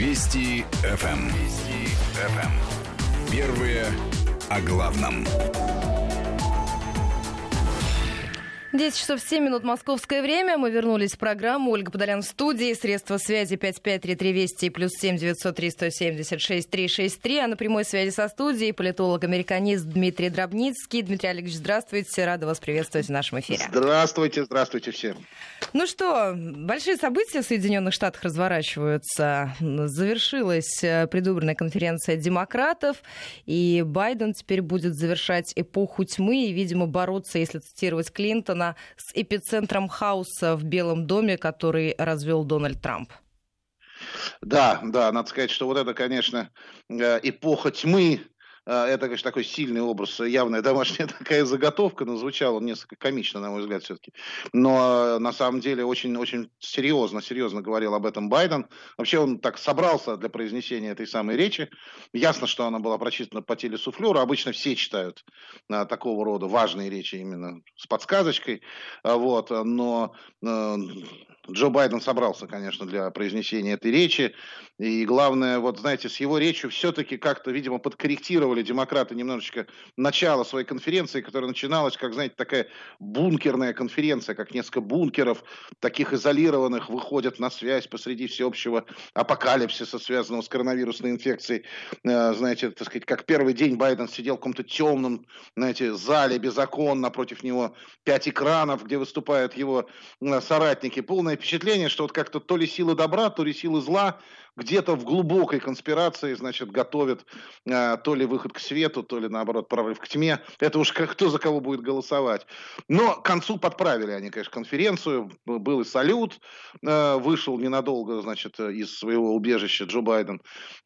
Вести ФМ. Эм. Вести ФМ. Эм. Первые о главном. 10 часов 7 минут московское время. Мы вернулись в программу. Ольга Подолян в студии. Средства связи 5533 Вести плюс 7 903 176 363. А на прямой связи со студией политолог-американист Дмитрий Дробницкий. Дмитрий Олегович, здравствуйте. Рада вас приветствовать в нашем эфире. Здравствуйте, здравствуйте всем. Ну что, большие события в Соединенных Штатах разворачиваются. Завершилась э, предвыборная конференция демократов, и Байден теперь будет завершать эпоху тьмы и, видимо, бороться, если цитировать Клинтона, с эпицентром хаоса в Белом доме, который развел Дональд Трамп. Да, да, надо сказать, что вот это, конечно, э, эпоха тьмы, это, конечно, такой сильный образ, явная домашняя такая заготовка, но звучало несколько комично, на мой взгляд, все-таки. Но на самом деле очень, очень серьезно, серьезно говорил об этом Байден. Вообще он так собрался для произнесения этой самой речи. Ясно, что она была прочитана по телесуфлеру. Обычно все читают а, такого рода важные речи именно с подсказочкой. А, вот, но а, Джо Байден собрался, конечно, для произнесения этой речи. И главное, вот знаете, с его речью все-таки как-то, видимо, подкорректировали демократы немножечко начало своей конференции, которая начиналась, как, знаете, такая бункерная конференция, как несколько бункеров, таких изолированных, выходят на связь посреди всеобщего апокалипсиса, связанного с коронавирусной инфекцией. Э, знаете, так сказать, как первый день Байден сидел в каком-то темном, знаете, зале без окон, напротив него пять экранов, где выступают его э, соратники. Полное впечатление, что вот как-то то ли силы добра, то ли силы зла где-то в глубокой конспирации, значит, готовят э, то ли выход к свету, то ли, наоборот, прорыв к тьме. Это уж как, кто за кого будет голосовать. Но к концу подправили они, конечно, конференцию. Был и салют. Э, вышел ненадолго, значит, из своего убежища Джо Байден.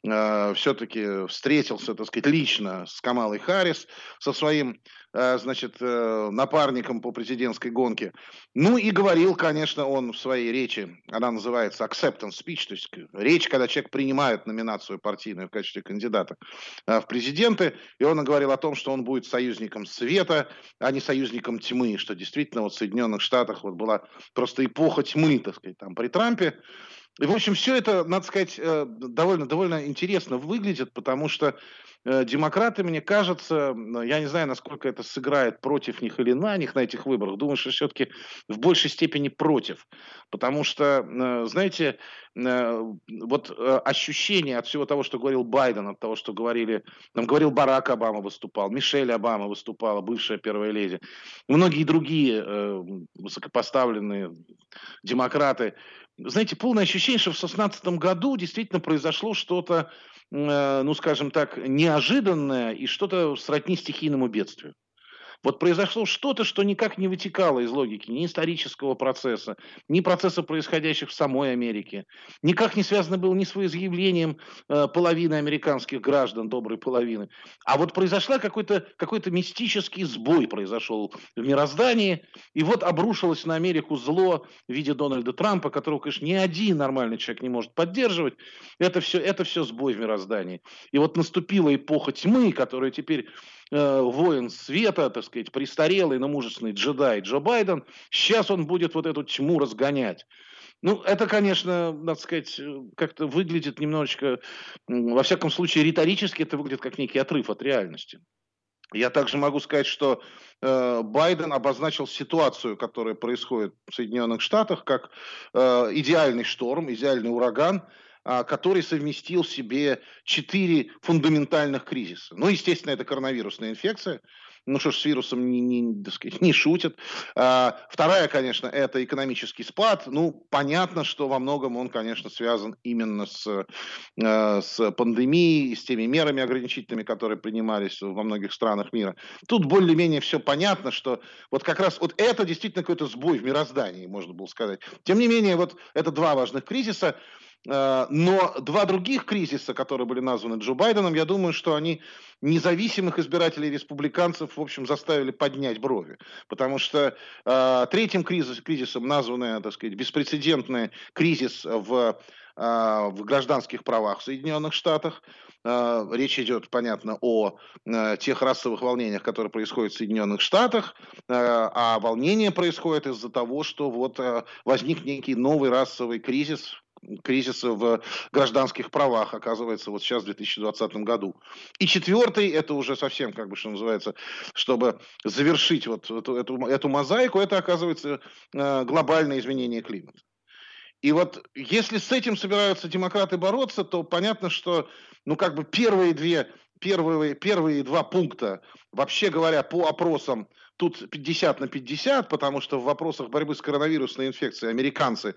Э, все-таки встретился, так сказать, лично с Камалой Харрис, со своим Э, значит, э, напарником по президентской гонке. Ну и говорил, конечно, он в своей речи, она называется acceptance speech, то есть речь, когда человек принимает номинацию партийную в качестве кандидата э, в президенты, и он говорил о том, что он будет союзником света, а не союзником тьмы, что действительно вот в Соединенных Штатах вот была просто эпоха тьмы, так сказать, там при Трампе, и, в общем, все это, надо сказать, довольно, довольно интересно выглядит, потому что Э, демократы, мне кажется, я не знаю, насколько это сыграет против них или на них на этих выборах, думаю, что все-таки в большей степени против. Потому что, э, знаете, э, вот ощущение от всего того, что говорил Байден, от того, что говорили, нам говорил Барак Обама выступал, Мишель Обама выступала, бывшая первая леди, многие другие высокопоставленные демократы. Знаете, полное ощущение, что в 2016 году действительно произошло что-то Э, ну, скажем так, неожиданное и что-то сродни стихийному бедствию. Вот произошло что-то, что никак не вытекало из логики ни исторического процесса, ни процесса, происходящих в самой Америке. Никак не связано было ни с выявлением э, половины американских граждан, доброй половины. А вот произошла какой-то какой мистический сбой произошел в мироздании, и вот обрушилось на Америку зло в виде Дональда Трампа, которого, конечно, ни один нормальный человек не может поддерживать. Это все, это все сбой в мироздании. И вот наступила эпоха тьмы, которая теперь э, воин света, так сказать, престарелый, но мужественный джедай Джо Байден, сейчас он будет вот эту тьму разгонять. Ну, это, конечно, надо сказать, как-то выглядит немножечко, во всяком случае, риторически это выглядит как некий отрыв от реальности. Я также могу сказать, что э, Байден обозначил ситуацию, которая происходит в Соединенных Штатах, как э, идеальный шторм, идеальный ураган, который совместил в себе четыре фундаментальных кризиса. Ну, естественно, это коронавирусная инфекция. Ну что ж, с вирусом не, не, сказать, не шутят. А, вторая, конечно, это экономический спад. Ну, понятно, что во многом он, конечно, связан именно с, а, с пандемией, с теми мерами ограничительными, которые принимались во многих странах мира. Тут более-менее все понятно, что вот как раз вот это действительно какой-то сбой в мироздании, можно было сказать. Тем не менее, вот это два важных кризиса. Э, но два других кризиса, которые были названы Джо Байденом, я думаю, что они независимых избирателей республиканцев, в общем, заставили поднять брови. Потому что э, третьим кризис, кризисом названный, так сказать, беспрецедентный кризис в, э, в гражданских правах в Соединенных Штатах. Э, речь идет, понятно, о э, тех расовых волнениях, которые происходят в Соединенных Штатах, э, а волнения происходят из-за того, что вот э, возник некий новый расовый кризис, кризис в гражданских правах, оказывается, вот сейчас в 2020 году. И четвертый, это уже совсем, как бы, что называется, чтобы завершить вот эту, эту, эту мозаику, это, оказывается, э, глобальное изменение климата. И вот если с этим собираются демократы бороться, то понятно, что, ну, как бы первые две, первые, первые два пункта, вообще говоря, по опросам, тут 50 на 50, потому что в вопросах борьбы с коронавирусной инфекцией американцы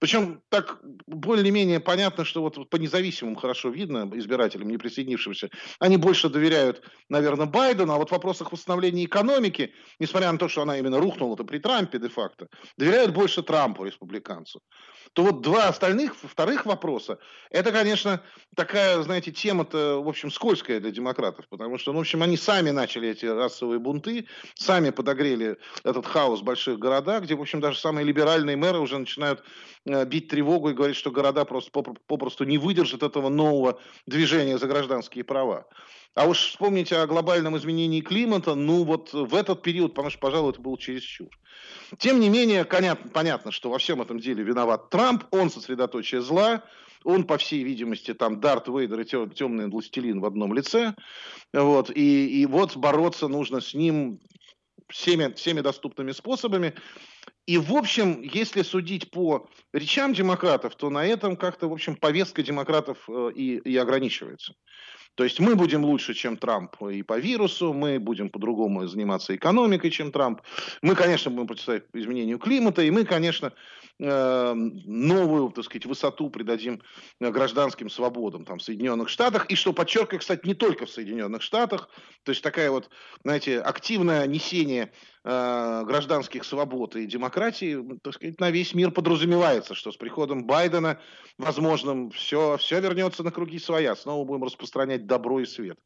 причем так более-менее понятно, что вот по независимым хорошо видно избирателям, не присоединившимся, они больше доверяют, наверное, Байдену, а вот в вопросах восстановления экономики, несмотря на то, что она именно рухнула-то при Трампе де-факто, доверяют больше Трампу, республиканцу. То вот два остальных, вторых вопроса, это, конечно, такая, знаете, тема-то, в общем, скользкая для демократов, потому что, ну, в общем, они сами начали эти расовые бунты, сами подогрели этот хаос в больших городах, где, в общем, даже самые либеральные мэры уже начинают бить тревогу и говорить, что города просто попросту не выдержат этого нового движения за гражданские права. А уж вспомните о глобальном изменении климата, ну вот в этот период, потому что, пожалуй, это было чересчур. Тем не менее, понятно, понятно, что во всем этом деле виноват Трамп, он сосредоточие зла, он, по всей видимости, там Дарт Вейдер и темный властелин в одном лице. Вот, и, и вот бороться нужно с ним всеми, всеми доступными способами. И, в общем, если судить по речам демократов, то на этом как-то, в общем, повестка демократов э, и, и ограничивается. То есть мы будем лучше, чем Трамп и по вирусу, мы будем по-другому заниматься экономикой, чем Трамп. Мы, конечно, будем противостоять изменению климата, и мы, конечно, э, новую, так сказать, высоту придадим гражданским свободам там, в Соединенных Штатах. И что подчеркиваю, кстати, не только в Соединенных Штатах. То есть такая вот, знаете, активное несение э, гражданских свобод и демократии, так сказать, на весь мир подразумевается, что с приходом Байдена, возможно, все, все вернется на круги своя. Снова будем распространять добро и свет.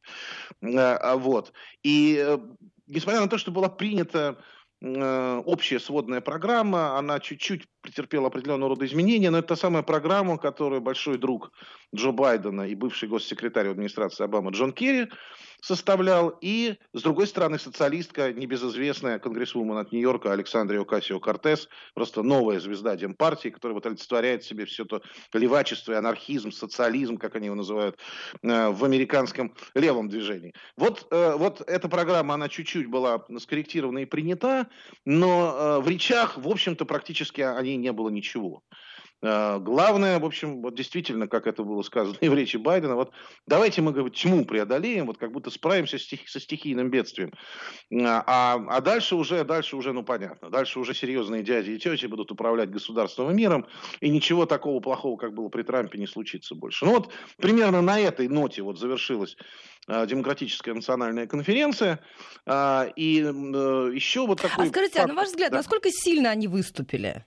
Э, вот. И э, несмотря на то, что была принята Э, общая сводная программа, она чуть-чуть претерпела определенного рода изменения, но это та самая программа, которую большой друг Джо Байдена и бывший госсекретарь администрации Обамы Джон Керри составлял, и, с другой стороны, социалистка, небезызвестная конгрессвумен от Нью-Йорка Александрия Окасио Кортес, просто новая звезда Демпартии, которая вот олицетворяет в себе все то левачество и анархизм, социализм, как они его называют, э, в американском левом движении. Вот, э, вот эта программа, она чуть-чуть была скорректирована и принята, но э, в речах, в общем-то, практически о ней не было ничего. Э, главное, в общем, вот действительно, как это было сказано и в речи Байдена, вот давайте мы говорим, тьму преодолеем, вот как будто справимся стих, со стихийным бедствием. А, а дальше уже, дальше уже, ну понятно, дальше уже серьезные дяди и тети будут управлять государством и миром, и ничего такого плохого, как было при Трампе, не случится больше. Ну вот примерно на этой ноте вот завершилась э, демократическая национальная конференция. Э, и еще вот такой... А скажите, факт, а на ваш взгляд, да? насколько сильно они выступили?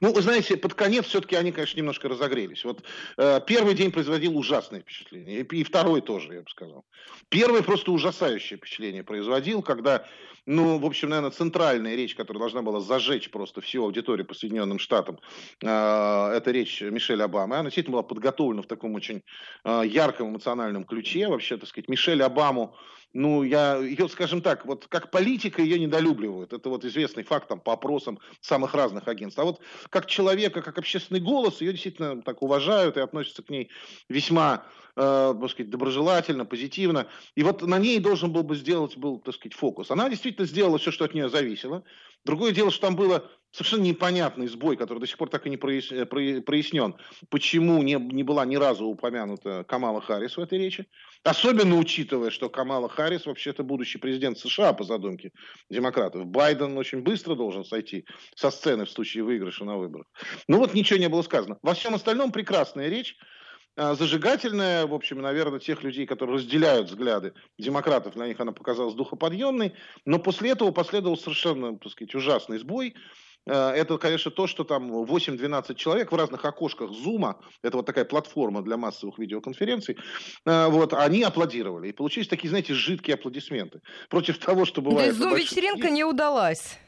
Ну, вы знаете, под конец все-таки они, конечно, немножко разогрелись. Вот э, первый день производил ужасное впечатление, и, и второй тоже, я бы сказал. Первый просто ужасающее впечатление производил, когда, ну, в общем, наверное, центральная речь, которая должна была зажечь просто всю аудиторию по Соединенным Штатам, э, это речь Мишель Обамы. Она действительно была подготовлена в таком очень э, ярком эмоциональном ключе. Вообще, так сказать, Мишель Обаму ну, я ее, скажем так, вот как политика ее недолюбливают. Это вот известный факт там, по опросам самых разных агентств. А вот как человека, как общественный голос, ее действительно так уважают и относятся к ней весьма, э, сказать, доброжелательно, позитивно. И вот на ней должен был бы сделать, был, так сказать, фокус. Она действительно сделала все, что от нее зависело. Другое дело, что там было совершенно непонятный сбой, который до сих пор так и не э, прояснен, почему не, не была ни разу упомянута Камала Харрис в этой речи. Особенно учитывая, что Камала Харрис вообще-то будущий президент США по задумке демократов. Байден очень быстро должен сойти со сцены в случае выигрыша на выборах. Ну вот ничего не было сказано. Во всем остальном прекрасная речь а, зажигательная, в общем, наверное, тех людей, которые разделяют взгляды демократов, для них она показалась духоподъемной, но после этого последовал совершенно, так сказать, ужасный сбой, это, конечно, то, что там 8-12 человек в разных окошках Зума, это вот такая платформа для массовых видеоконференций, э, вот, они аплодировали. И получились такие, знаете, жидкие аплодисменты. Против того, что бывает... То есть Зум-вечеринка не удалась.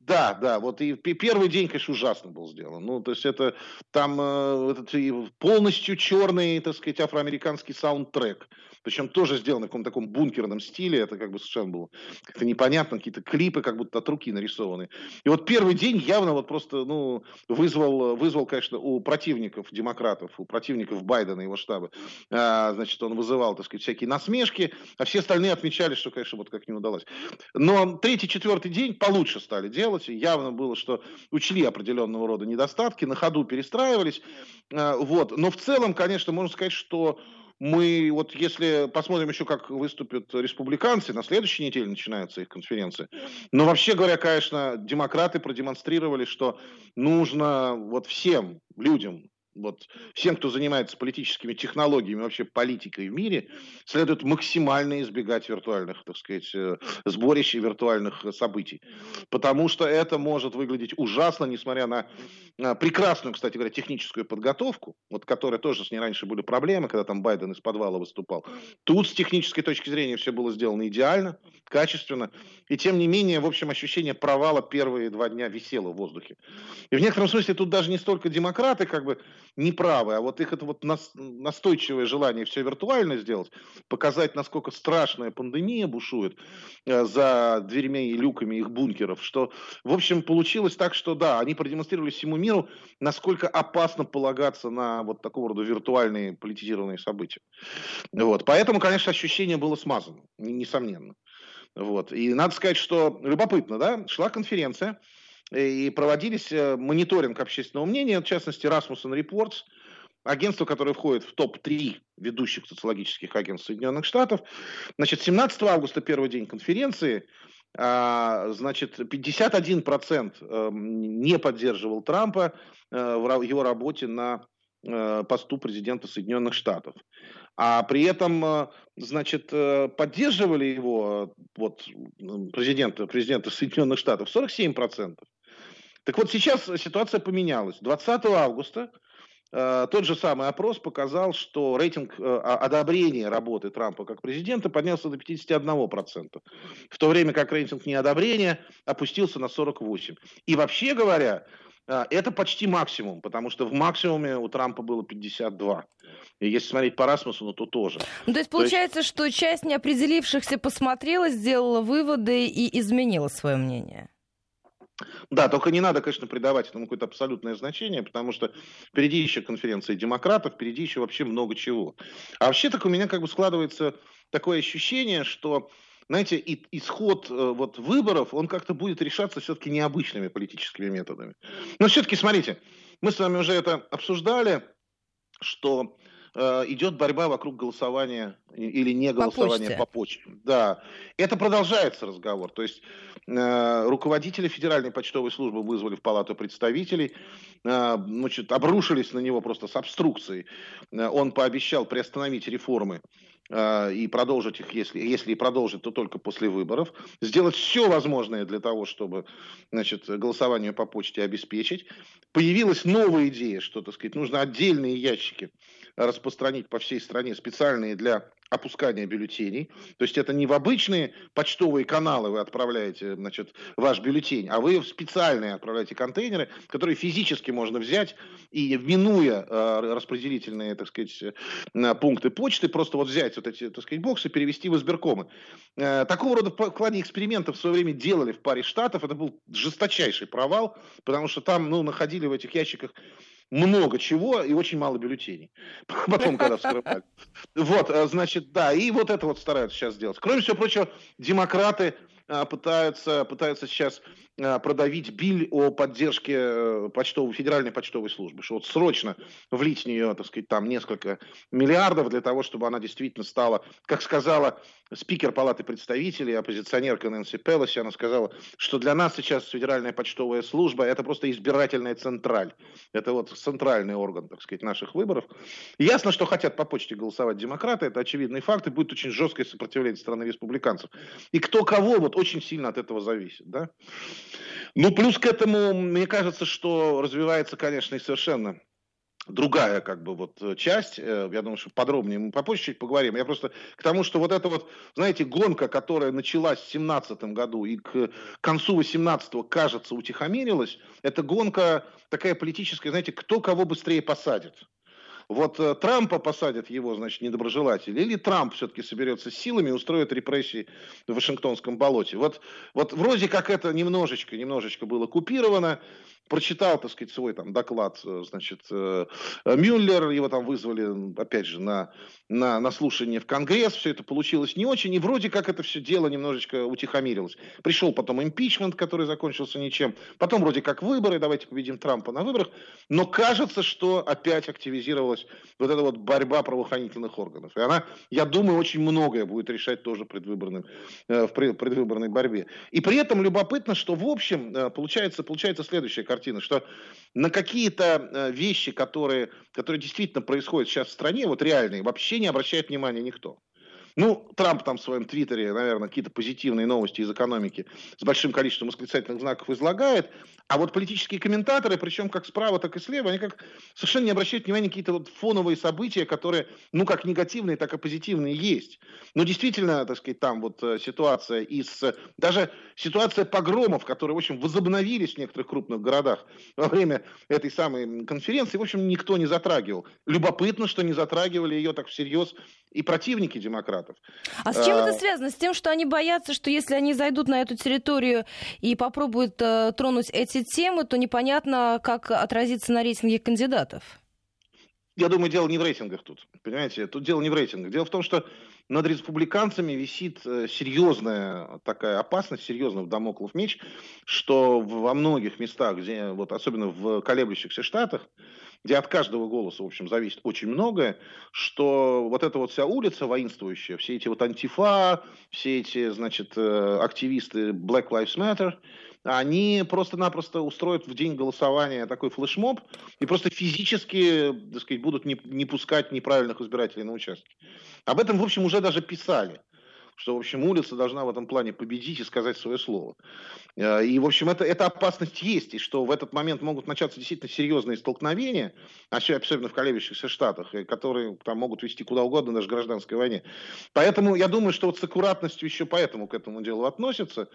Да, да, вот и первый день, конечно, ужасно был сделан. Ну, то есть это там э, этот, полностью черный, так сказать, афроамериканский саундтрек. Причем тоже сделано в каком-то таком бункерном стиле, это как бы совершенно было как-то непонятно, какие-то клипы как будто от руки нарисованы. И вот первый день явно вот просто, ну, вызвал, вызвал, конечно, у противников демократов, у противников Байдена и его штаба, а, значит, он вызывал, так сказать, всякие насмешки, а все остальные отмечали, что, конечно, вот как не удалось. Но третий, четвертый день получше стали делать, явно было, что учли определенного рода недостатки, на ходу перестраивались, а, вот. Но в целом, конечно, можно сказать, что мы, вот если посмотрим еще, как выступят республиканцы, на следующей неделе начинается их конференция. Но вообще говоря, конечно, демократы продемонстрировали, что нужно вот всем людям вот всем, кто занимается политическими технологиями, вообще политикой в мире, следует максимально избегать виртуальных, так сказать, э, сборищ и виртуальных событий. Потому что это может выглядеть ужасно, несмотря на прекрасную, кстати говоря, техническую подготовку, вот которая тоже с ней раньше были проблемы, когда там Байден из подвала выступал. Тут с технической точки зрения все было сделано идеально, качественно. И тем не менее, в общем, ощущение провала первые два дня висело в воздухе. И в некотором смысле тут даже не столько демократы как бы неправы, а вот их это вот настойчивое желание все виртуально сделать, показать, насколько страшная пандемия бушует э, за дверьми и люками их бункеров, что, в общем, получилось так, что да, они продемонстрировали всему миру, насколько опасно полагаться на вот такого рода виртуальные политизированные события. Вот. Поэтому, конечно, ощущение было смазано, несомненно. Вот. И надо сказать, что любопытно, да, шла конференция, и проводились э, мониторинг общественного мнения, в частности, Rasmussen Reports, агентство, которое входит в топ-3 ведущих социологических агентств Соединенных Штатов. Значит, 17 августа, первый день конференции, а, значит, 51% эм, не поддерживал Трампа э, в его работе на э, посту президента Соединенных Штатов. А при этом, значит, поддерживали его вот, президента, президента Соединенных Штатов 47%. Так вот, сейчас ситуация поменялась. 20 августа э, тот же самый опрос показал, что рейтинг э, одобрения работы Трампа как президента поднялся до 51%, в то время как рейтинг неодобрения опустился на 48%. И вообще говоря, э, это почти максимум, потому что в максимуме у Трампа было 52. И если смотреть по Расмусу, то тоже. Ну, то есть получается, то есть... что часть неопределившихся посмотрела, сделала выводы и изменила свое мнение? Да, только не надо, конечно, придавать этому какое-то абсолютное значение, потому что впереди еще конференция демократов, впереди еще вообще много чего. А вообще так у меня как бы складывается такое ощущение, что знаете, и, исход э, вот, выборов, он как-то будет решаться все-таки необычными политическими методами. Но все-таки, смотрите, мы с вами уже это обсуждали, что идет борьба вокруг голосования или не голосования по почте. По почте. Да, это продолжается разговор. То есть э, руководители Федеральной почтовой службы вызвали в Палату представителей, э, значит, обрушились на него просто с обструкцией. Э, он пообещал приостановить реформы э, и продолжить их, если, если и продолжит, то только после выборов, сделать все возможное для того, чтобы значит, голосование по почте обеспечить. Появилась новая идея, что, так сказать, нужно отдельные ящики распространить по всей стране, специальные для опускания бюллетеней. То есть это не в обычные почтовые каналы вы отправляете значит, ваш бюллетень, а вы в специальные отправляете контейнеры, которые физически можно взять и, минуя э, распределительные так сказать, э, пункты почты, просто вот взять вот эти так сказать, боксы, перевести в избиркомы. Э, такого рода в плане экспериментов в свое время делали в паре штатов. Это был жесточайший провал, потому что там ну, находили в этих ящиках много чего и очень мало бюллетеней. Потом, когда вскрывали. Вот, э, значит, да, и вот это вот стараются сейчас сделать. Кроме всего прочего, демократы пытаются, пытаются сейчас а, продавить биль о поддержке э, почтовой, федеральной почтовой службы, что вот срочно влить в нее, так сказать, там несколько миллиардов для того, чтобы она действительно стала, как сказала спикер Палаты представителей, оппозиционерка Нэнси Пелоси, она сказала, что для нас сейчас федеральная почтовая служба это просто избирательная централь. Это вот центральный орган, так сказать, наших выборов. Ясно, что хотят по почте голосовать демократы, это очевидный факт, и будет очень жесткое сопротивление стороны республиканцев. И кто кого, вот очень сильно от этого зависит. Да? Ну, плюс к этому, мне кажется, что развивается, конечно, и совершенно другая как бы вот часть, э, я думаю, что подробнее мы попозже чуть поговорим. Я просто к тому, что вот эта вот, знаете, гонка, которая началась в 17 году и к концу 18 кажется, утихомирилась, это гонка такая политическая, знаете, кто кого быстрее посадит. Вот э, Трампа посадят его, значит, недоброжелатели, или Трамп все-таки соберется с силами и устроит репрессии в Вашингтонском болоте. Вот, вот вроде как это немножечко, немножечко было купировано, прочитал, так сказать, свой там доклад, э, значит, э, Мюллер, его там вызвали, опять же, на, на, на слушание в Конгресс, все это получилось не очень, и вроде как это все дело немножечко утихомирилось. Пришел потом импичмент, который закончился ничем, потом вроде как выборы, давайте победим Трампа на выборах, но кажется, что опять активизировалась вот эта вот борьба правоохранительных органов. И она, я думаю, очень многое будет решать тоже предвыборным, э, в предвыборной борьбе. И при этом любопытно, что в общем получается, получается следующая картина картина, что на какие-то э, вещи, которые, которые действительно происходят сейчас в стране, вот реальные, вообще не обращает внимания никто. Ну, Трамп там в своем твиттере, наверное, какие-то позитивные новости из экономики с большим количеством восклицательных знаков излагает, а вот политические комментаторы, причем как справа, так и слева, они как совершенно не обращают внимания на какие-то вот фоновые события, которые, ну, как негативные, так и позитивные есть. Но действительно, так сказать, там вот э, ситуация из... Даже ситуация погромов, которые, в общем, возобновились в некоторых крупных городах во время этой самой конференции, в общем, никто не затрагивал. Любопытно, что не затрагивали ее так всерьез и противники демократов. А с чем а... это связано? С тем, что они боятся, что если они зайдут на эту территорию и попробуют э, тронуть эти темы, то непонятно, как отразится на рейтинге кандидатов? Я думаю, дело не в рейтингах тут. Понимаете, тут дело не в рейтингах. Дело в том, что над республиканцами висит э, серьезная такая опасность, серьезный домоклов меч, что во многих местах, где, вот особенно в колеблющихся штатах, где от каждого голоса, в общем, зависит очень многое, что вот эта вот вся улица воинствующая, все эти вот антифа, все эти, значит, э, активисты Black Lives Matter, они просто-напросто устроят в день голосования такой флешмоб и просто физически, так сказать, будут не, не пускать неправильных избирателей на участки. Об этом, в общем, уже даже писали что, в общем, улица должна в этом плане победить и сказать свое слово. Э, и, в общем, это, эта опасность есть, и что в этот момент могут начаться действительно серьезные столкновения, особенно в колеблющихся штатах, э, которые там могут вести куда угодно, даже гражданской войне. Поэтому я думаю, что вот с аккуратностью еще поэтому к этому делу относятся.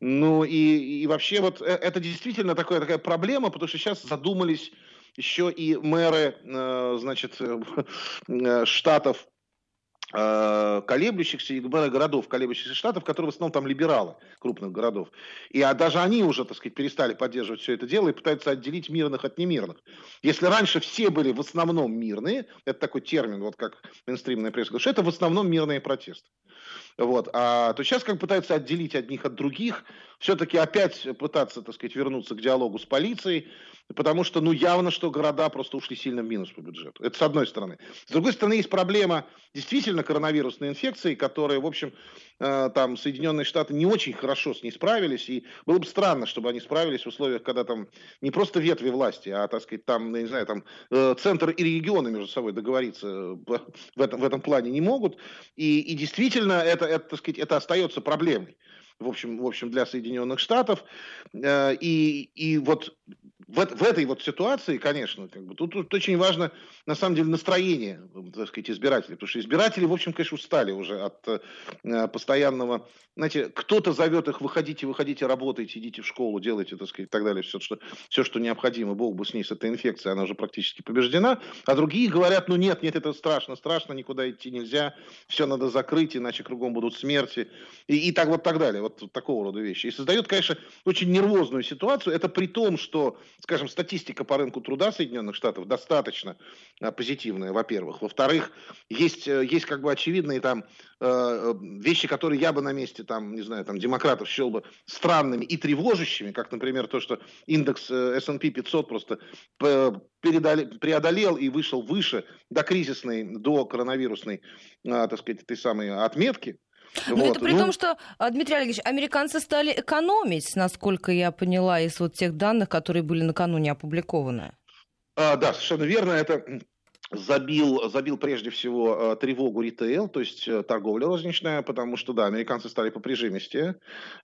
Ну и, и вообще вот э, это действительно такая, такая проблема, потому что сейчас задумались еще и мэры, значит, штатов колеблющихся и городов, колеблющихся штатов, которые в основном там либералы крупных городов. И а даже они уже, так сказать, перестали поддерживать все это дело и пытаются отделить мирных от немирных. Если раньше все были в основном мирные, это такой термин, вот как мейнстримная пресса, говорит, что это в основном мирные протесты. Вот. А то сейчас как пытаются отделить одних от других, все-таки опять пытаться, так сказать, вернуться к диалогу с полицией, потому что, ну, явно, что города просто ушли сильно в минус по бюджету. Это с одной стороны. С другой стороны, есть проблема действительно коронавирусной инфекции, которая, в общем, там Соединенные Штаты не очень хорошо с ней справились, и было бы странно, чтобы они справились в условиях, когда там не просто ветви власти, а, так сказать, там, я не знаю, там э, центр и регионы между собой договориться в этом, в этом плане не могут, и, и действительно это, это, так сказать, это остается проблемой в общем, в общем для Соединенных Штатов. Э, и, и вот в, в этой вот ситуации, конечно, как бы, тут, тут очень важно, на самом деле, настроение, так сказать, избирателей. Потому что избиратели, в общем, конечно, устали уже от э, постоянного... Знаете, кто-то зовет их, выходите, выходите, работайте, идите в школу, делайте, так сказать, и так далее. Все, что, все, что необходимо. Бог бы с ней, с этой инфекцией, она уже практически побеждена. А другие говорят, ну нет, нет, это страшно, страшно, никуда идти нельзя. Все надо закрыть, иначе кругом будут смерти. И, и так вот так далее. Вот, вот такого рода вещи. И создает, конечно, очень нервозную ситуацию. Это при том, что скажем, статистика по рынку труда Соединенных Штатов достаточно а, позитивная, во-первых. Во-вторых, есть, э, есть как бы очевидные там э, вещи, которые я бы на месте там, не знаю, там, демократов счел бы странными и тревожащими, как, например, то, что индекс э, S&P 500 просто преодолел и вышел выше до кризисной, до коронавирусной, так сказать, этой самой отметки, но вот. это при ну... том, что, а, Дмитрий Олегович, американцы стали экономить, насколько я поняла, из вот тех данных, которые были накануне опубликованы. А, да, совершенно верно. Это забил, забил прежде всего э, тревогу ритейл, то есть э, торговля розничная, потому что, да, американцы стали по прижимисти,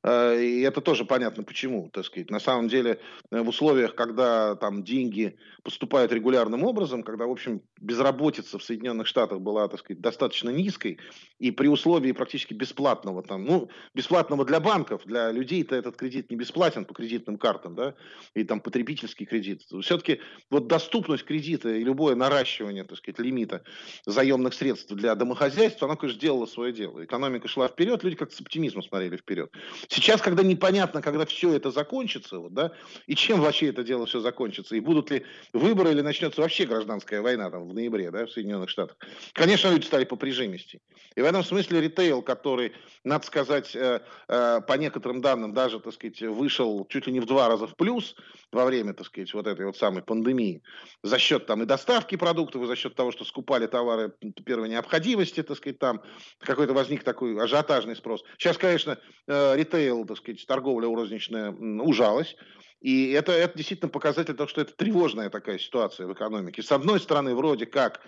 э, и это тоже понятно почему, так сказать. На самом деле, в условиях, когда там деньги поступают регулярным образом, когда, в общем, безработица в Соединенных Штатах была, так сказать, достаточно низкой, и при условии практически бесплатного, там, ну, бесплатного для банков, для людей-то этот кредит не бесплатен по кредитным картам, да, и там потребительский кредит. Все-таки вот доступность кредита и любое наращивание увеличивание, так сказать, лимита заемных средств для домохозяйств, оно, конечно, сделало свое дело. Экономика шла вперед, люди как-то с оптимизмом смотрели вперед. Сейчас, когда непонятно, когда все это закончится, вот, да, и чем вообще это дело все закончится, и будут ли выборы, или начнется вообще гражданская война там в ноябре, да, в Соединенных Штатах. Конечно, люди стали по прижимисти. И в этом смысле ритейл, который, надо сказать, э, э, по некоторым данным даже, так сказать, вышел чуть ли не в два раза в плюс во время, так сказать, вот этой вот самой пандемии, за счет там и доставки продуктов, и за счет того, что скупали товары первой необходимости, так сказать, там какой-то возник такой ажиотажный спрос. Сейчас, конечно, э, ритейл, так сказать, торговля розничная ужалась, и это, это действительно показатель того, что это тревожная такая ситуация в экономике. С одной стороны, вроде как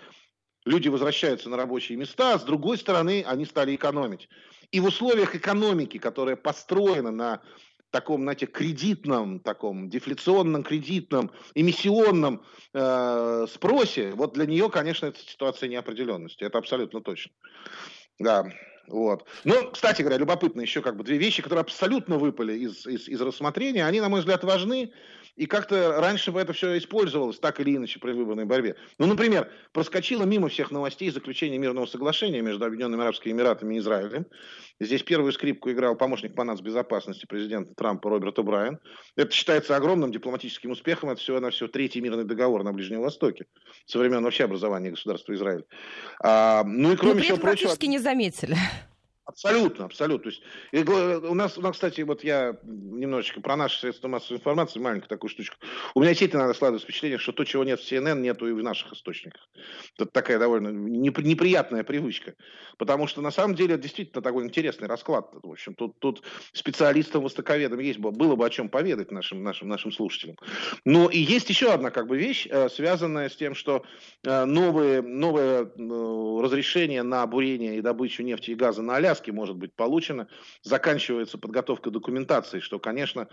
люди возвращаются на рабочие места, а с другой стороны, они стали экономить. И в условиях экономики, которая построена на таком, знаете, кредитном, таком дефляционном, кредитном, эмиссионном э, спросе, вот для нее, конечно, это ситуация неопределенности. Это абсолютно точно. Да. Вот. Но, кстати говоря, любопытно еще как бы две вещи, которые абсолютно выпали из, из, из рассмотрения. Они, на мой взгляд, важны. И как-то раньше бы это все использовалось так или иначе при выборной борьбе. Ну, например, проскочило мимо всех новостей заключение мирного соглашения между Объединенными Арабскими Эмиратами и Израилем. Здесь первую скрипку играл помощник по нацбезопасности президента Трампа Роберт О'Брайен. Это считается огромным дипломатическим успехом. Это всего на все третий мирный договор на Ближнем Востоке со времен вообще образования государства Израиль. А, ну и кроме Но всего прочего... практически не заметили. Абсолютно, абсолютно. То есть, у, нас, у нас, кстати, вот я немножечко про наши средства массовой информации, маленькую такую штучку. У меня действительно надо складывать впечатление, что то, чего нет в CNN, нету и в наших источниках. Это такая довольно неприятная привычка. Потому что, на самом деле, это действительно такой интересный расклад. В общем, тут, тут специалистам, востоковедам есть, было бы о чем поведать нашим, нашим, нашим слушателям. Но и есть еще одна как бы вещь, э, связанная с тем, что э, новые, новое э, разрешение на бурение и добычу нефти и газа на Аляске развязки может быть получено. Заканчивается подготовка документации, что, конечно,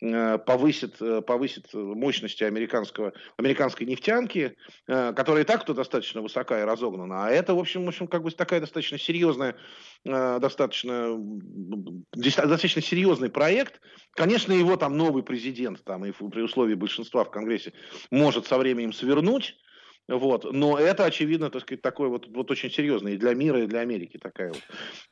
э, повысит, э, повысит мощности американского, американской нефтянки, э, которая и так-то достаточно высока и разогнана. А это, в общем, в общем как бы такая достаточно серьезная, достаточно, достаточно серьезный проект. Конечно, его там новый президент, там, и при условии большинства в Конгрессе, может со временем свернуть, вот. Но это, очевидно, так сказать, такой вот, вот очень серьезный и для мира, и для Америки такая, вот,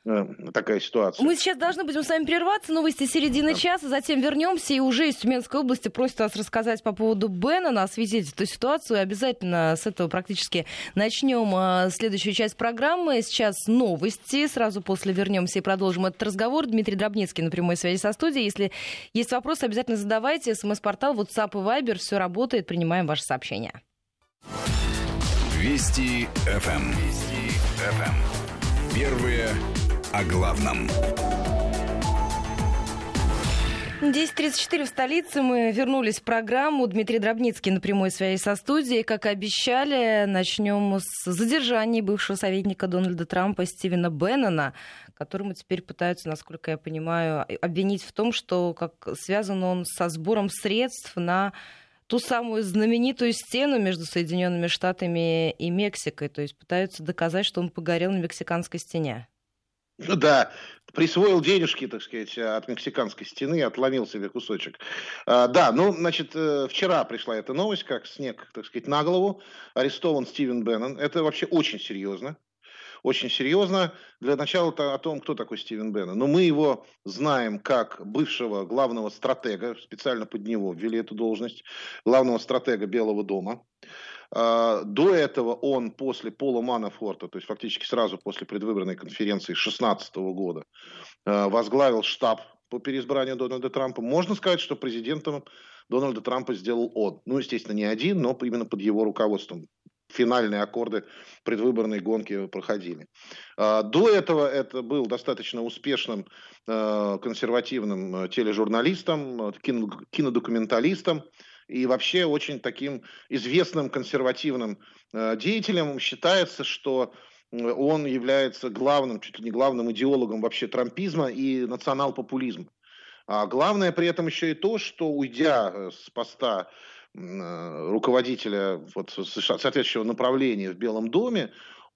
э, такая ситуация. Мы сейчас должны будем с вами прерваться. Новости середины да. часа, затем вернемся. И уже из Тюменской области просят вас рассказать по поводу Беннона, осветить эту ситуацию. Обязательно с этого практически начнем э, следующую часть программы. Сейчас новости. Сразу после вернемся и продолжим этот разговор. Дмитрий Дробницкий на прямой связи со студией. Если есть вопросы, обязательно задавайте. СМС-портал, WhatsApp и Viber. Все работает. Принимаем ваши сообщения. Вести ФМ. Эм. Вести ФМ. Эм. Первые о главном. 10.34 в столице. Мы вернулись в программу. Дмитрий Дробницкий на прямой связи со студией. Как обещали, начнем с задержания бывшего советника Дональда Трампа Стивена Беннона, которому теперь пытаются, насколько я понимаю, обвинить в том, что как связан он со сбором средств на ту самую знаменитую стену между Соединенными Штатами и Мексикой. То есть пытаются доказать, что он погорел на мексиканской стене. Ну да, присвоил денежки, так сказать, от мексиканской стены, отломил себе кусочек. А, да, ну, значит, э, вчера пришла эта новость, как снег, так сказать, на голову. Арестован Стивен Беннон. Это вообще очень серьезно очень серьезно. Для начала -то о том, кто такой Стивен Беннон. Но мы его знаем как бывшего главного стратега, специально под него ввели эту должность, главного стратега Белого дома. А, до этого он после Пола Манафорта, то есть фактически сразу после предвыборной конференции 2016 года, а, возглавил штаб по переизбранию Дональда Трампа. Можно сказать, что президентом Дональда Трампа сделал он. Ну, естественно, не один, но именно под его руководством финальные аккорды предвыборной гонки проходили. А, до этого это был достаточно успешным а, консервативным э, тележурналистом, э, кинодокументалистом и вообще очень таким известным консервативным э, деятелем. Считается, что он является главным, чуть ли не главным идеологом вообще трампизма и национал-популизма. А главное при этом еще и то, что уйдя с поста Э, руководителя вот, соответствующего направления в Белом доме,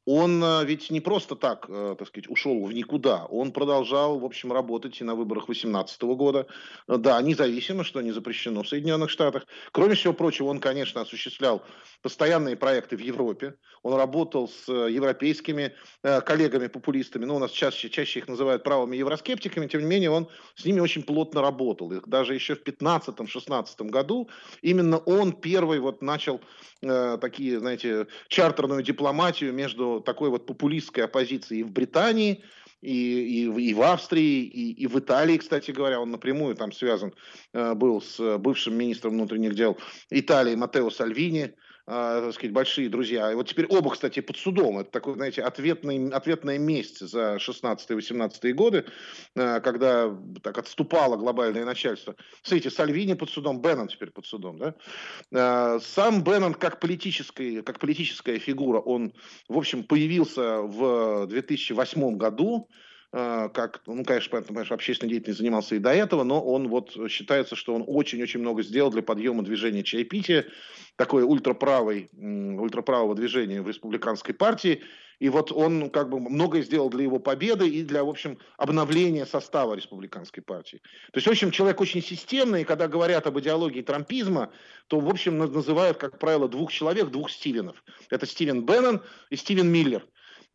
он э, ведь не просто так, э, так сказать, ушел в никуда. Он продолжал, в общем, работать и на выборах 2018 года. Э, да, независимо, что не запрещено в Соединенных Штатах. Кроме всего прочего, он, конечно, осуществлял постоянные проекты в Европе. Он работал с европейскими коллегами-популистами. Ну, у нас чаще, чаще их называют правыми евроскептиками. Тем не менее, он с ними очень плотно работал. И даже еще в 2015-2016 году именно он первый вот начал такие, знаете, чартерную дипломатию между такой вот популистской оппозиции и в Британии, и, и, и в Австрии, и, и в Италии, кстати говоря, он напрямую там связан э, был с бывшим министром внутренних дел Италии Матео Сальвини, так сказать, большие друзья. И вот теперь оба, кстати, под судом. Это такой, знаете, ответный, ответная месть за 16-18 годы, а, когда так отступало глобальное начальство. Смотрите, Сальвини под судом, Беннон теперь под судом. Да? А, сам Беннон как, политический, как политическая фигура, он, в общем, появился в 2008 году, как, ну, конечно, поэтому, общественной деятельностью занимался и до этого, но он вот считается, что он очень-очень много сделал для подъема движения чаепития, такое ультраправой, ультраправого движения в республиканской партии. И вот он как бы многое сделал для его победы и для, в общем, обновления состава республиканской партии. То есть, в общем, человек очень системный, и когда говорят об идеологии трампизма, то, в общем, называют, как правило, двух человек, двух Стивенов. Это Стивен Беннон и Стивен Миллер.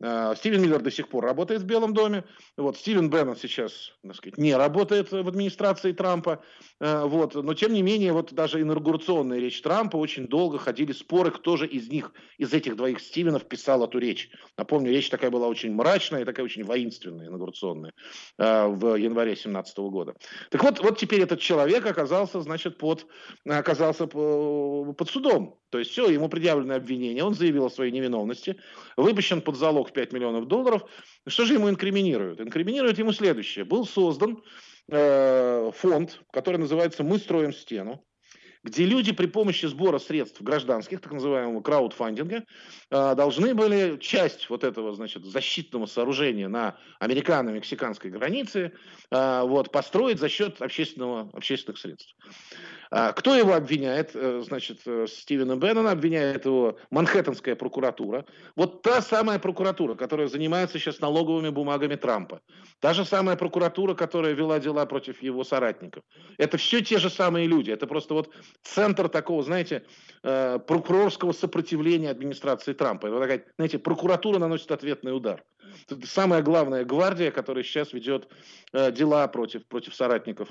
Э, Стивен Миллер до сих пор работает в Белом доме. Вот, Стивен Беннон сейчас, так сказать, не работает в администрации Трампа. Э, вот, но, тем не менее, вот даже инаугурационная речь Трампа, очень долго ходили споры, кто же из них, из этих двоих Стивенов писал эту речь. Напомню, речь такая была очень мрачная, такая очень воинственная, инаугурационная, э, в январе 2017 года. Так вот, вот теперь этот человек оказался, значит, под, оказался под судом. То есть все, ему предъявлены обвинения, он заявил о своей невиновности, выпущен под залог в 5 миллионов долларов. Что же ему инкриминируют? Инкриминируют ему следующее. Был создан э, фонд, который называется «Мы строим стену», где люди при помощи сбора средств гражданских, так называемого краудфандинга, э, должны были часть вот этого, значит, защитного сооружения на американо-мексиканской границе э, вот, построить за счет общественного, общественных средств. А, кто его обвиняет? Э, значит, э, Стивена Беннона обвиняет его Манхэттенская прокуратура. Вот та самая прокуратура, которая занимается сейчас налоговыми бумагами Трампа. Та же самая прокуратура, которая вела дела против его соратников. Это все те же самые люди. Это просто вот центр такого, знаете, э, прокурорского сопротивления администрации Трампа. Это такая, знаете, прокуратура наносит ответный удар. Это самая главная гвардия, которая сейчас ведет дела против, против соратников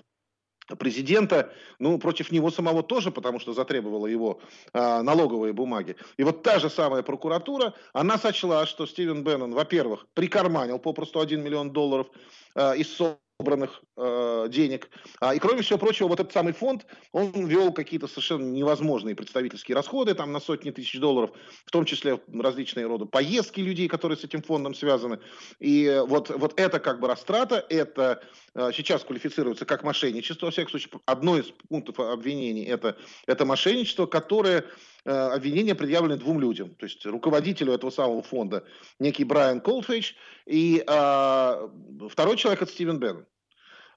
президента, ну, против него самого тоже, потому что затребовала его э, налоговые бумаги. И вот та же самая прокуратура, она сочла, что Стивен Беннон, во-первых, прикарманил попросту 1 миллион долларов э, из собранных э, денег. А, и кроме всего прочего, вот этот самый фонд, он вел какие-то совершенно невозможные представительские расходы там на сотни тысяч долларов, в том числе различные роды поездки людей, которые с этим фондом связаны. И вот, вот это как бы растрата, это э, сейчас квалифицируется как мошенничество, во всяком случае, одно из пунктов обвинений это, это мошенничество, которое обвинения предъявлены двум людям, то есть руководителю этого самого фонда, некий Брайан Колфейдж, и э, второй человек это Стивен Беннон.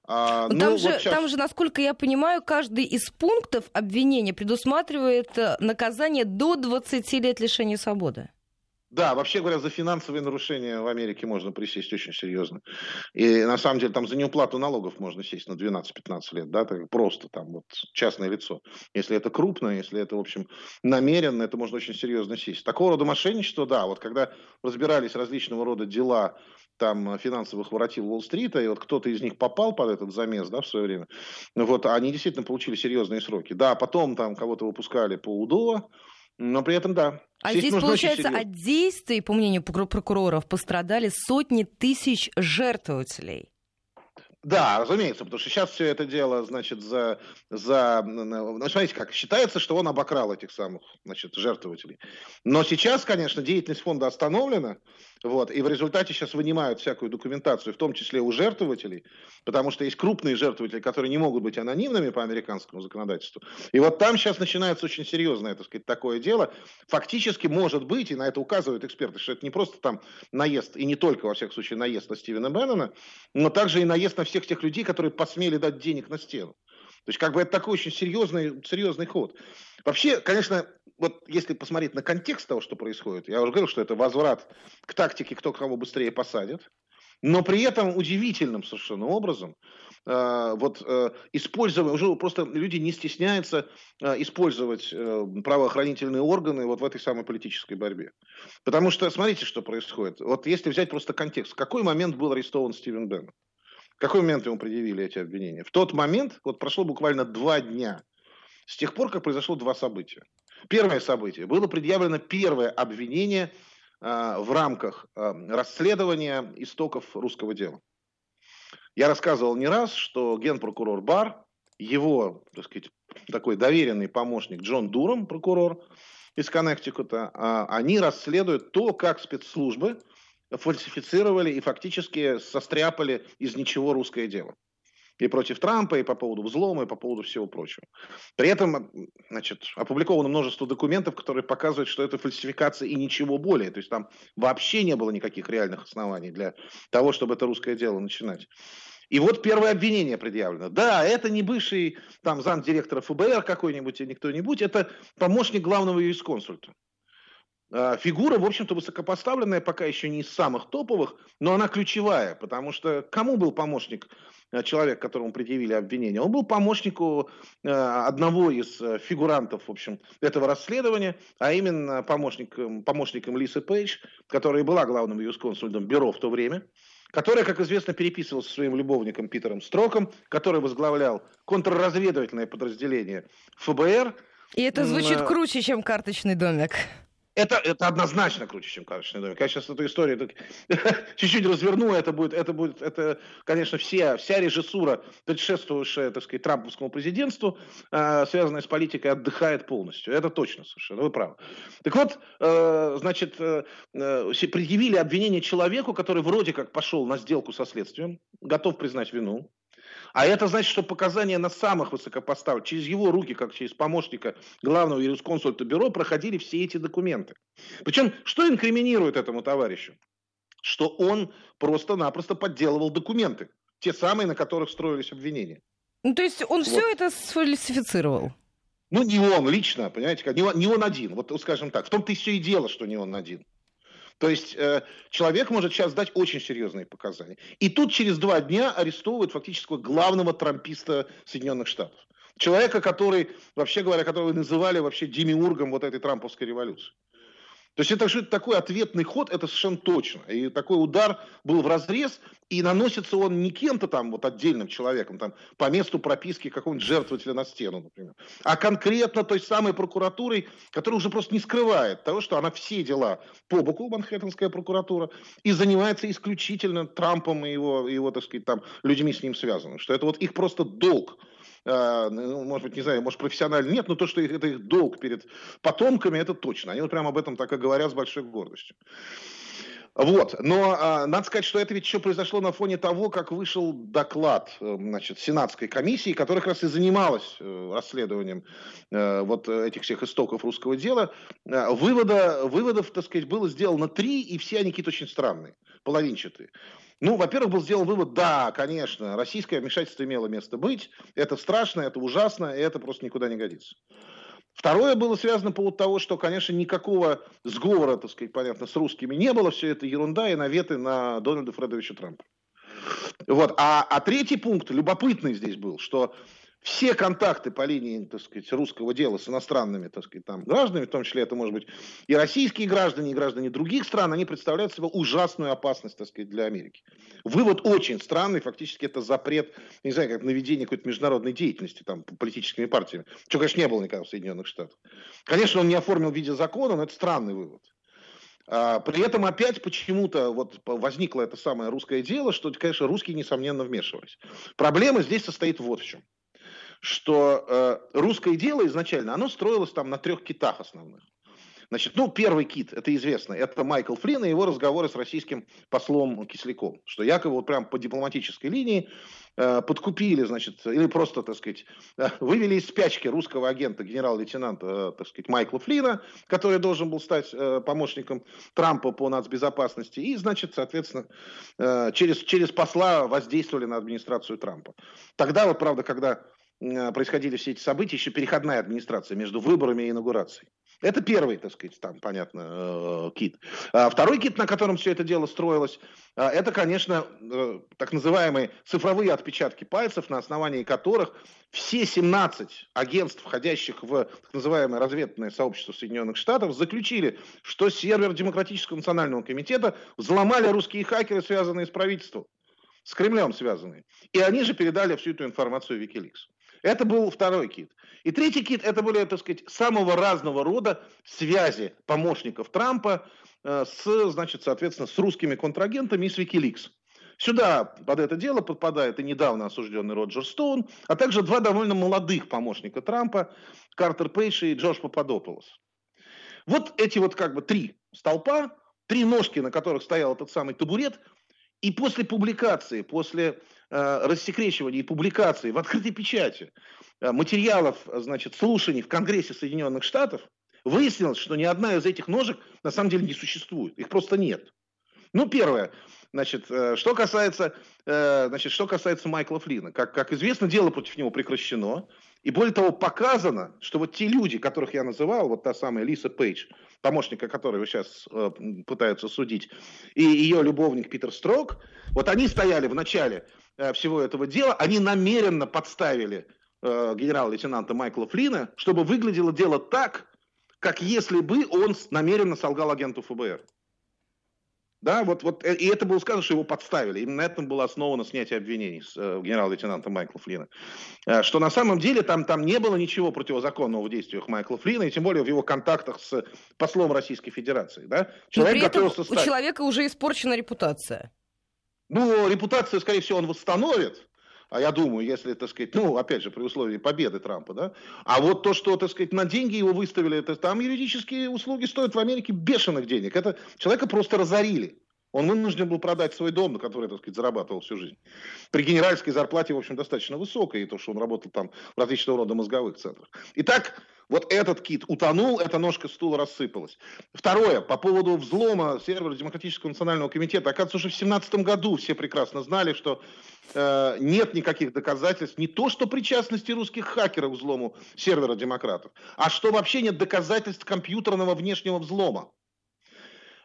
А, ну, там, же, вот сейчас... там же, насколько я понимаю, каждый из пунктов обвинения предусматривает э, наказание до 20 лет лишения свободы. Да, вообще говоря, за финансовые нарушения в Америке можно присесть очень серьезно. И на самом деле там за неуплату налогов можно сесть на 12-15 лет, да, так просто там вот частное лицо. Если это крупное, если это, в общем, намеренно, это можно очень серьезно сесть. Такого рода мошенничество, да, вот когда разбирались различного рода дела там финансовых воротил Уолл-стрита, и вот кто-то из них попал под этот замес, да, в свое время, вот, они действительно получили серьезные сроки. Да, потом там кого-то выпускали по УДО, но при этом, да. А здесь, здесь получается, от действий, по мнению прокуроров, пострадали сотни тысяч жертвователей. Да, разумеется, потому что сейчас все это дело, значит, за, за, ну, смотрите как, считается, что он обокрал этих самых, значит, жертвователей. Но сейчас, конечно, деятельность фонда остановлена, вот, и в результате сейчас вынимают всякую документацию, в том числе у жертвователей, потому что есть крупные жертвователи, которые не могут быть анонимными по американскому законодательству. И вот там сейчас начинается очень серьезное, так сказать, такое дело. Фактически может быть, и на это указывают эксперты, что это не просто там наезд, и не только, во всяком случае, наезд на Стивена Беннона, но также и наезд на всех тех людей, которые посмели дать денег на стену. То есть, как бы это такой очень серьезный, серьезный ход. Вообще, конечно, вот если посмотреть на контекст того, что происходит, я уже говорил, что это возврат к тактике, кто кого быстрее посадит, но при этом удивительным совершенно образом э, вот э, используя, уже просто люди не стесняются э, использовать э, правоохранительные органы вот в этой самой политической борьбе. Потому что, смотрите, что происходит. Вот если взять просто контекст, в какой момент был арестован Стивен Беннет? Какой момент ему предъявили эти обвинения? В тот момент, вот прошло буквально два дня с тех пор, как произошло два события. Первое событие. Было предъявлено первое обвинение э, в рамках э, расследования истоков русского дела. Я рассказывал не раз, что генпрокурор Бар, его, так сказать, такой доверенный помощник Джон Дуром, прокурор из Коннектикута, э, они расследуют то, как спецслужбы фальсифицировали и фактически состряпали из ничего русское дело и против Трампа, и по поводу взлома, и по поводу всего прочего. При этом значит, опубликовано множество документов, которые показывают, что это фальсификация и ничего более. То есть там вообще не было никаких реальных оснований для того, чтобы это русское дело начинать. И вот первое обвинение предъявлено. Да, это не бывший там замдиректора ФБР какой-нибудь или кто-нибудь, это помощник главного юрисконсульта. А, фигура, в общем-то, высокопоставленная, пока еще не из самых топовых, но она ключевая, потому что кому был помощник Э, человек, которому предъявили обвинение, он был помощнику э, одного из э, фигурантов, в общем, этого расследования, а именно помощником, помощником Лисы Пейдж, которая была главным юрисконсультом бюро в то время, которая, как известно, переписывалась со своим любовником Питером Строком, который возглавлял контрразведывательное подразделение ФБР. И это звучит круче, чем карточный домик. Это, это однозначно круче, чем карточный домик. Я сейчас эту историю чуть-чуть разверну, это будет, это будет, это, конечно, вся, вся режиссура, предшествующая, так сказать, трамповскому президентству, э, связанная с политикой, отдыхает полностью. Это точно совершенно, вы правы. Так вот, э, значит, э, э, предъявили обвинение человеку, который вроде как пошел на сделку со следствием, готов признать вину, а это значит, что показания на самых высокопоставленных, через его руки, как через помощника главного юрисконсульта бюро, проходили все эти документы. Причем, что инкриминирует этому товарищу? Что он просто-напросто подделывал документы. Те самые, на которых строились обвинения. Ну, то есть он вот. все это сфальсифицировал? Ну, не он лично, понимаете, как, не, он, не он один. Вот, скажем так, в том-то и все и дело, что не он один. То есть э, человек может сейчас дать очень серьезные показания. И тут через два дня арестовывают фактически главного трамписта Соединенных Штатов. Человека, который, вообще говоря, которого называли вообще демиургом вот этой трамповской революции. То есть это что такой ответный ход, это совершенно точно. И такой удар был в разрез, и наносится он не кем-то там, вот отдельным человеком, там, по месту прописки какого-нибудь жертвователя на стену, например, а конкретно той самой прокуратурой, которая уже просто не скрывает того, что она все дела по боку, Манхэттенская прокуратура, и занимается исключительно Трампом и его, его так сказать, там, людьми с ним связанными. Что это вот их просто долг ну, может быть, не знаю, может, профессионально нет, но то, что это их долг перед потомками, это точно. Они вот прямо об этом так и говорят с большой гордостью. Вот, но а, надо сказать, что это ведь еще произошло на фоне того, как вышел доклад, э, значит, Сенатской комиссии, которая как раз и занималась э, расследованием э, вот этих всех истоков русского дела. Вывода, выводов, так сказать, было сделано три, и все они какие-то очень странные, половинчатые. Ну, во-первых, был сделан вывод, да, конечно, российское вмешательство имело место быть, это страшно, это ужасно, и это просто никуда не годится. Второе было связано по поводу того, что, конечно, никакого сговора, так сказать, понятно, с русскими не было, все это ерунда и наветы на Дональда Фредовича Трампа. Вот. А, а третий пункт, любопытный здесь был, что все контакты по линии, так сказать, русского дела с иностранными, так сказать, там, гражданами, в том числе это, может быть, и российские граждане, и граждане других стран, они представляют собой ужасную опасность, так сказать, для Америки. Вывод очень странный, фактически это запрет, не знаю, как наведение какой-то международной деятельности, там, политическими партиями, чего, конечно, не было никогда в Соединенных Штатах. Конечно, он не оформил в виде закона, но это странный вывод. А, при этом опять почему-то вот возникло это самое русское дело, что, конечно, русские, несомненно, вмешивались. Проблема здесь состоит вот в чем что э, русское дело изначально, оно строилось там на трех китах основных. Значит, ну, первый кит, это известно, это Майкл Флинн и его разговоры с российским послом Кисляком, что якобы вот прям по дипломатической линии э, подкупили, значит, или просто, так сказать, э, вывели из спячки русского агента, генерал-лейтенанта, э, так сказать, Майкла Флина, который должен был стать э, помощником Трампа по нацбезопасности, и, значит, соответственно, э, через, через посла воздействовали на администрацию Трампа. Тогда вот, правда, когда происходили все эти события, еще переходная администрация между выборами и инаугурацией. Это первый, так сказать, там, понятно, э, кит. А второй кит, на котором все это дело строилось, э, это, конечно, э, так называемые цифровые отпечатки пальцев, на основании которых все 17 агентств, входящих в так называемое разведное сообщество Соединенных Штатов, заключили, что сервер Демократического национального комитета взломали русские хакеры, связанные с правительством, с Кремлем связанные. И они же передали всю эту информацию в. Это был второй кит. И третий кит, это были, так сказать, самого разного рода связи помощников Трампа э, с, значит, соответственно, с русскими контрагентами и с Wikileaks. Сюда под это дело подпадает и недавно осужденный Роджер Стоун, а также два довольно молодых помощника Трампа, Картер Пейдж и Джордж Пападополос. Вот эти вот как бы три столпа, три ножки, на которых стоял этот самый табурет, и после публикации, после рассекречивания и публикации в открытой печати э, материалов, значит, слушаний в Конгрессе Соединенных Штатов, выяснилось, что ни одна из этих ножек на самом деле не существует. Их просто нет. Ну, первое. Значит, э, что касается, значит, что касается Майкла Флина, как, как известно, дело против него прекращено. И более того, показано, что вот те люди, которых я называл, вот та самая Лиса Пейдж, помощника которого сейчас э, пытаются судить, и ее любовник Питер Строк, вот они стояли в начале Э, всего этого дела, они намеренно подставили э, генерал-лейтенанта Майкла Флина, чтобы выглядело дело так, как если бы он намеренно солгал агенту ФБР. Да, вот, вот, э, и это было сказано, что его подставили. Именно на этом было основано снятие обвинений с э, генерал-лейтенанта Майкла Флина. Э, что на самом деле там, там не было ничего противозаконного в действиях Майкла Флина, и тем более в его контактах с послом Российской Федерации. Да? Человек Но при этом стать... у человека уже испорчена репутация. Ну, репутацию, скорее всего, он восстановит. А я думаю, если, так сказать, ну, опять же, при условии победы Трампа, да. А вот то, что, так сказать, на деньги его выставили, это там юридические услуги стоят в Америке бешеных денег. Это человека просто разорили. Он вынужден был продать свой дом, на который, так сказать, зарабатывал всю жизнь. При генеральской зарплате, в общем, достаточно высокой, и то, что он работал там в различного рода мозговых центрах. Итак, вот этот кит утонул, эта ножка стула рассыпалась. Второе, по поводу взлома сервера Демократического национального комитета. Оказывается, уже в 2017 году все прекрасно знали, что э, нет никаких доказательств, не то что причастности русских хакеров к взлому сервера демократов, а что вообще нет доказательств компьютерного внешнего взлома.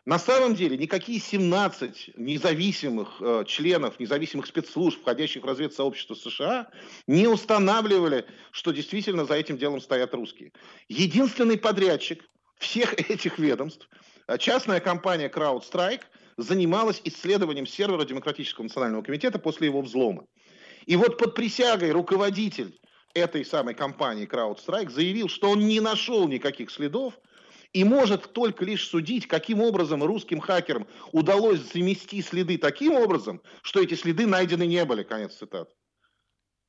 На самом деле никакие 17 независимых э, членов, независимых спецслужб, входящих в разведсообщество США, не устанавливали, что действительно за этим делом стоят русские. Единственный подрядчик всех этих ведомств, э, частная компания CrowdStrike, занималась исследованием сервера Демократического национального комитета после его взлома. И вот под присягой руководитель этой самой компании CrowdStrike заявил, что он не нашел никаких следов, и может только лишь судить, каким образом русским хакерам удалось замести следы таким образом, что эти следы найдены не были. Конец цитаты.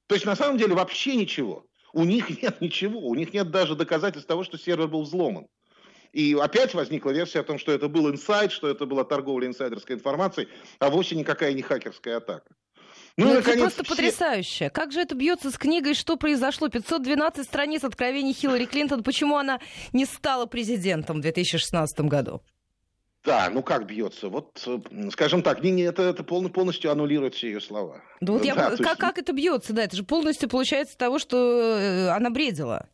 То есть на самом деле вообще ничего. У них нет ничего, у них нет даже доказательств того, что сервер был взломан. И опять возникла версия о том, что это был инсайд, что это была торговля инсайдерской информацией, а вовсе никакая не хакерская атака. Ну, ну наконец, это просто все... потрясающе. Как же это бьется с книгой «Что произошло?» 512 страниц откровений Хиллари Клинтон. Почему она не стала президентом в 2016 году? Да, ну как бьется? Вот, скажем так, не, не, это, это полностью аннулирует все ее слова. Да вот я, да, как, есть... как это бьется? Да, это же полностью получается того, что э, она бредила.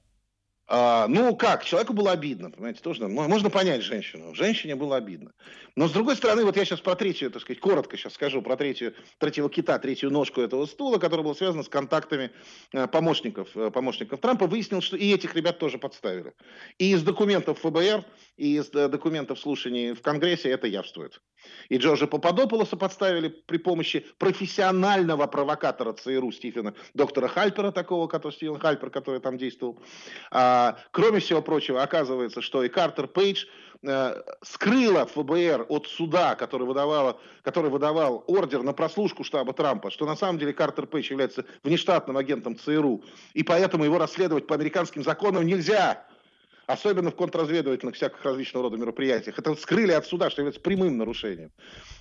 Ну как, человеку было обидно, понимаете, тоже можно понять женщину. Женщине было обидно. Но с другой стороны, вот я сейчас про третью, так сказать, коротко сейчас скажу про третью, третьего кита, третью ножку этого стула, которая была связана с контактами э, помощников, э, помощников Трампа, выяснилось, что и этих ребят тоже подставили. И из документов ФБР, и из э, документов слушаний в Конгрессе это явствует. И Джорджа Пападополоса подставили при помощи профессионального провокатора ЦРУ Стивена, доктора Хальпера такого, который Стивен Хальпер, который там действовал. А, кроме всего прочего, оказывается, что и Картер Пейдж э, скрыла ФБР от суда, который, выдавала, который выдавал ордер на прослушку штаба Трампа, что на самом деле Картер Пейдж является внештатным агентом ЦРУ, и поэтому его расследовать по американским законам нельзя особенно в контрразведывательных всяких различного рода мероприятиях. Это скрыли от суда, что является прямым нарушением.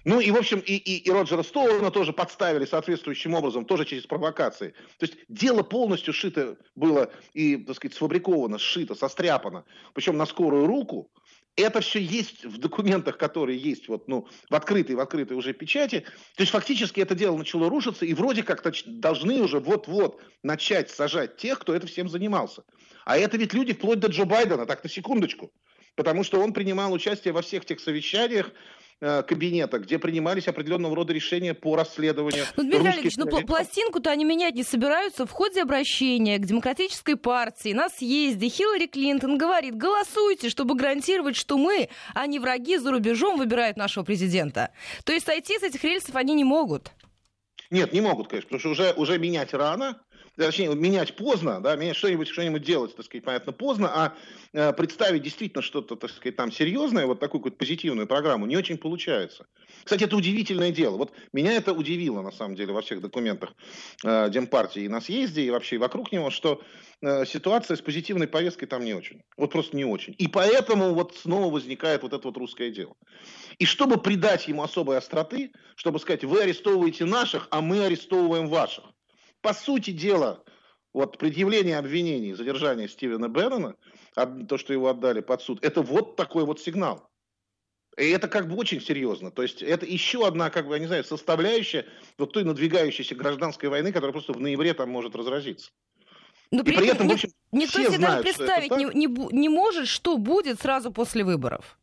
Ну и, в общем, и, и, и Роджера Стоуна тоже подставили соответствующим образом, тоже через провокации. То есть дело полностью шито было и, так сказать, сфабриковано, сшито, состряпано, причем на скорую руку, Это все есть в документах, которые есть вот, ну, в открытой, в открытой уже печати. То есть фактически это дело начало рушиться, и вроде как должны уже вот-вот начать сажать тех, кто это всем занимался. А это ведь люди вплоть до Джо Байдена, так на секундочку. Потому что он принимал участие во всех тех совещаниях, кабинета, где принимались определенного рода решения по расследованию. Ну, Дмитрий Олегович, ну пластинку-то они менять не собираются. В ходе обращения к Демократической партии на съезде Хиллари Клинтон говорит, голосуйте, чтобы гарантировать, что мы, а не враги за рубежом, выбирают нашего президента. То есть сойти с этих рельсов они не могут. Нет, не могут, конечно, потому что уже, уже менять рано точнее, менять поздно, да, менять что-нибудь, что-нибудь делать, так сказать, понятно, поздно, а э, представить действительно что-то, так сказать, там серьезное, вот такую какую-то позитивную программу, не очень получается. Кстати, это удивительное дело. Вот меня это удивило, на самом деле, во всех документах э, Демпартии и на съезде, и вообще вокруг него, что э, ситуация с позитивной повесткой там не очень. Вот просто не очень. И поэтому вот снова возникает вот это вот русское дело. И чтобы придать ему особой остроты, чтобы сказать, вы арестовываете наших, а мы арестовываем ваших по сути дела, вот предъявление обвинений, задержание Стивена Беннона, то, что его отдали под суд, это вот такой вот сигнал. И это как бы очень серьезно. То есть это еще одна, как бы, я не знаю, составляющая вот той надвигающейся гражданской войны, которая просто в ноябре там может разразиться. Но при, и при этом, в общем, никто себе даже представить не, не, не может, что будет сразу после выборов.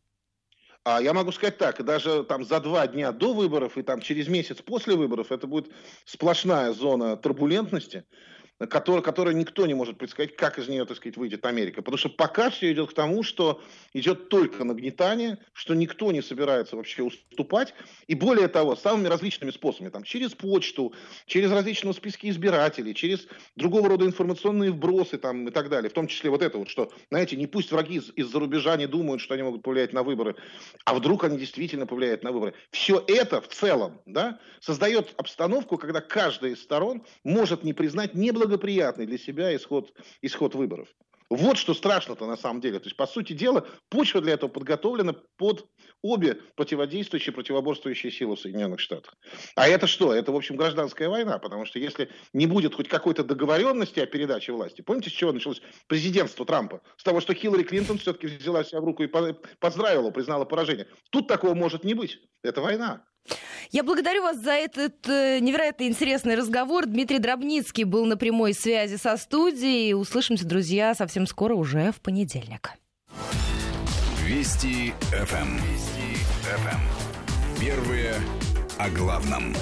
А я могу сказать так, даже там за два дня до выборов и там через месяц после выборов это будет сплошная зона турбулентности которая, которая никто не может предсказать, как из нее, так сказать, выйдет Америка. Потому что пока все идет к тому, что идет только нагнетание, что никто не собирается вообще уступать. И более того, самыми различными способами, там, через почту, через различные списки избирателей, через другого рода информационные вбросы там, и так далее. В том числе вот это вот, что, знаете, не пусть враги из- из-за рубежа не думают, что они могут повлиять на выборы, а вдруг они действительно повлияют на выборы. Все это в целом да, создает обстановку, когда каждая из сторон может не признать неблагоприятность благоприятный для себя исход, исход выборов. Вот что страшно-то на самом деле. То есть, по сути дела, почва для этого подготовлена под обе противодействующие, противоборствующие силы в Соединенных Штатах. А это что? Это, в общем, гражданская война, потому что если не будет хоть какой-то договоренности о передаче власти, помните, с чего началось президентство Трампа? С того, что Хиллари Клинтон все-таки взяла себя в руку и поздравила, признала поражение. Тут такого может не быть. Это война. Я благодарю вас за этот э, невероятно интересный разговор. Дмитрий Дробницкий был на прямой связи со студией. Услышимся, друзья, совсем скоро, уже в понедельник. Вести ФМ. Эм. Вести ФМ. Эм. Первые о главном.